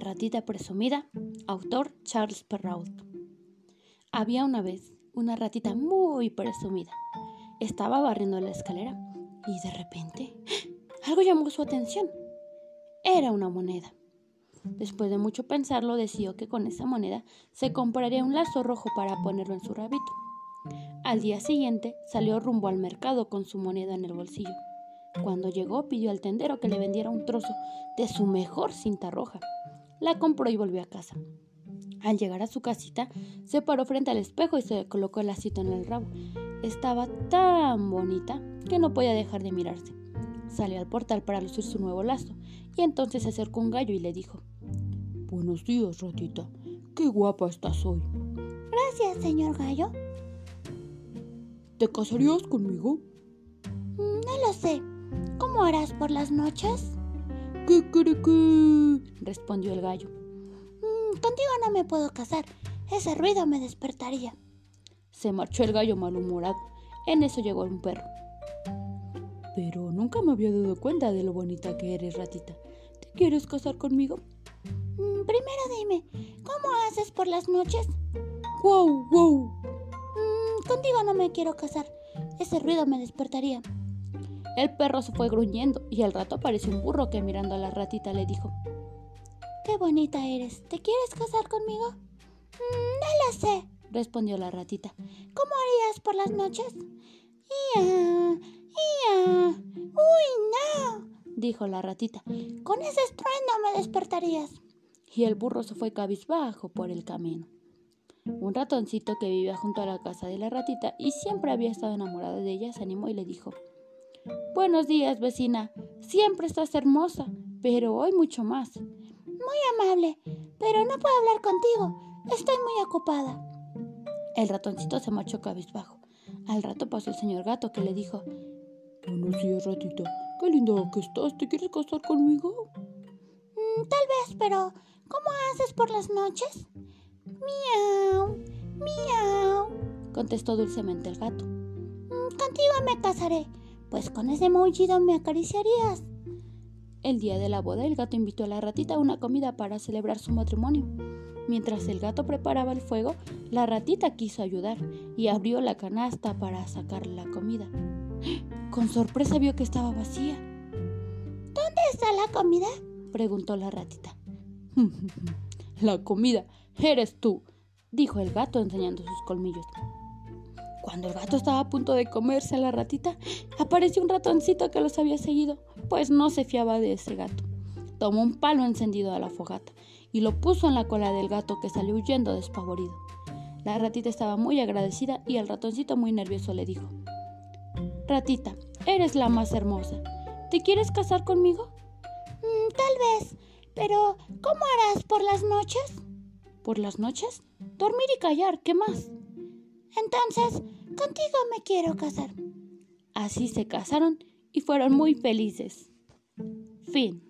La ratita presumida, autor Charles Perrault. Había una vez una ratita muy presumida. Estaba barriendo la escalera y de repente algo llamó su atención. Era una moneda. Después de mucho pensarlo, decidió que con esa moneda se compraría un lazo rojo para ponerlo en su rabito. Al día siguiente salió rumbo al mercado con su moneda en el bolsillo. Cuando llegó pidió al tendero que le vendiera un trozo de su mejor cinta roja. La compró y volvió a casa. Al llegar a su casita, se paró frente al espejo y se colocó el lacito en el rabo. Estaba tan bonita que no podía dejar de mirarse. Salió al portal para lucir su nuevo lazo y entonces se acercó un gallo y le dijo: Buenos días, ratita. Qué guapa estás hoy. Gracias, señor gallo. ¿Te casarías conmigo? Mm, no lo sé. ¿Cómo harás por las noches? Respondió el gallo. Mm, contigo no me puedo casar. Ese ruido me despertaría. Se marchó el gallo malhumorado. En eso llegó un perro. Pero nunca me había dado cuenta de lo bonita que eres, ratita. ¿Te quieres casar conmigo? Mm, primero dime, ¿cómo haces por las noches? ¡Wow, wow! contigo no me quiero casar. Ese ruido me despertaría. El perro se fue gruñendo y al rato apareció un burro que mirando a la ratita le dijo: Qué bonita eres. ¿Te quieres casar conmigo? Mm, no lo sé, respondió la ratita. ¿Cómo harías por las noches? ¡Ia! ¡Ia! ¡Uy, no! dijo la ratita. Con ese estruendo me despertarías. Y el burro se fue cabizbajo por el camino. Un ratoncito que vivía junto a la casa de la ratita y siempre había estado enamorado de ella se animó y le dijo Buenos días, vecina. Siempre estás hermosa, pero hoy mucho más. Muy amable, pero no puedo hablar contigo. Estoy muy ocupada. El ratoncito se marchó cabizbajo. Al rato pasó el señor gato que le dijo Buenos días, ratita. Qué linda que estás. ¿Te quieres casar conmigo? Mm, tal vez, pero ¿cómo haces por las noches? Miau, miau, contestó dulcemente el gato. Mm, contigo me casaré, pues con ese maullido me acariciarías. El día de la boda el gato invitó a la ratita a una comida para celebrar su matrimonio. Mientras el gato preparaba el fuego, la ratita quiso ayudar y abrió la canasta para sacar la comida. Con sorpresa vio que estaba vacía. ¿Dónde está la comida? preguntó la ratita. la comida Eres tú, dijo el gato enseñando sus colmillos. Cuando el gato estaba a punto de comerse a la ratita, apareció un ratoncito que los había seguido, pues no se fiaba de ese gato. Tomó un palo encendido a la fogata y lo puso en la cola del gato que salió huyendo despavorido. La ratita estaba muy agradecida y el ratoncito muy nervioso le dijo, Ratita, eres la más hermosa. ¿Te quieres casar conmigo? Mm, tal vez, pero ¿cómo harás por las noches? por las noches? Dormir y callar, ¿qué más? Entonces, contigo me quiero casar. Así se casaron y fueron muy felices. Fin.